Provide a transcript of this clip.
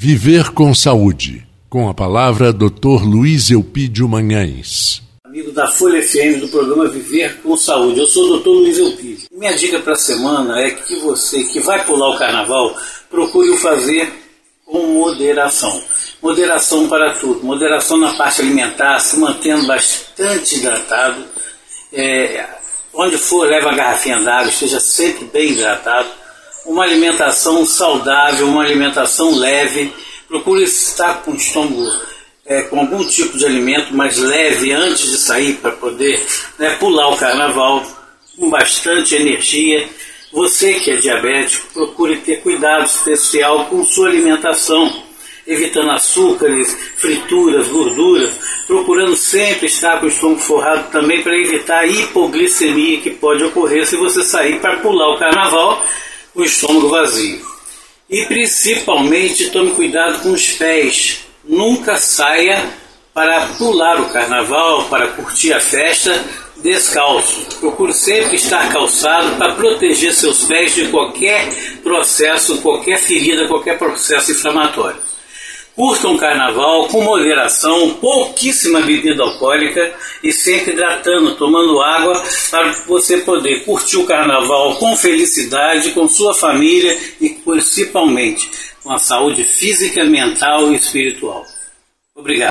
Viver com Saúde, com a palavra Dr. Luiz Eupídio Manhães. Amigo da Folha FM do programa Viver com Saúde. Eu sou o Dr. Luiz Eupídio. Minha dica para a semana é que você que vai pular o carnaval, procure o fazer com moderação. Moderação para tudo. Moderação na parte alimentar, se mantendo bastante hidratado. É, onde for, leva a garrafinha d'água, esteja sempre bem hidratado. Uma alimentação saudável, uma alimentação leve. Procure estar com o estômago é, com algum tipo de alimento mais leve antes de sair para poder né, pular o carnaval com bastante energia. Você que é diabético, procure ter cuidado especial com sua alimentação evitando açúcares, frituras, gorduras, procurando sempre estar com o estômago forrado também para evitar a hipoglicemia que pode ocorrer se você sair para pular o carnaval o estômago vazio. E principalmente tome cuidado com os pés. Nunca saia para pular o carnaval, para curtir a festa descalço. Procure sempre estar calçado para proteger seus pés de qualquer processo, qualquer ferida, qualquer processo inflamatório. Curtam o carnaval com moderação, pouquíssima bebida alcoólica e sempre hidratando, tomando água para você poder curtir o carnaval com felicidade, com sua família e principalmente com a saúde física, mental e espiritual. Obrigado.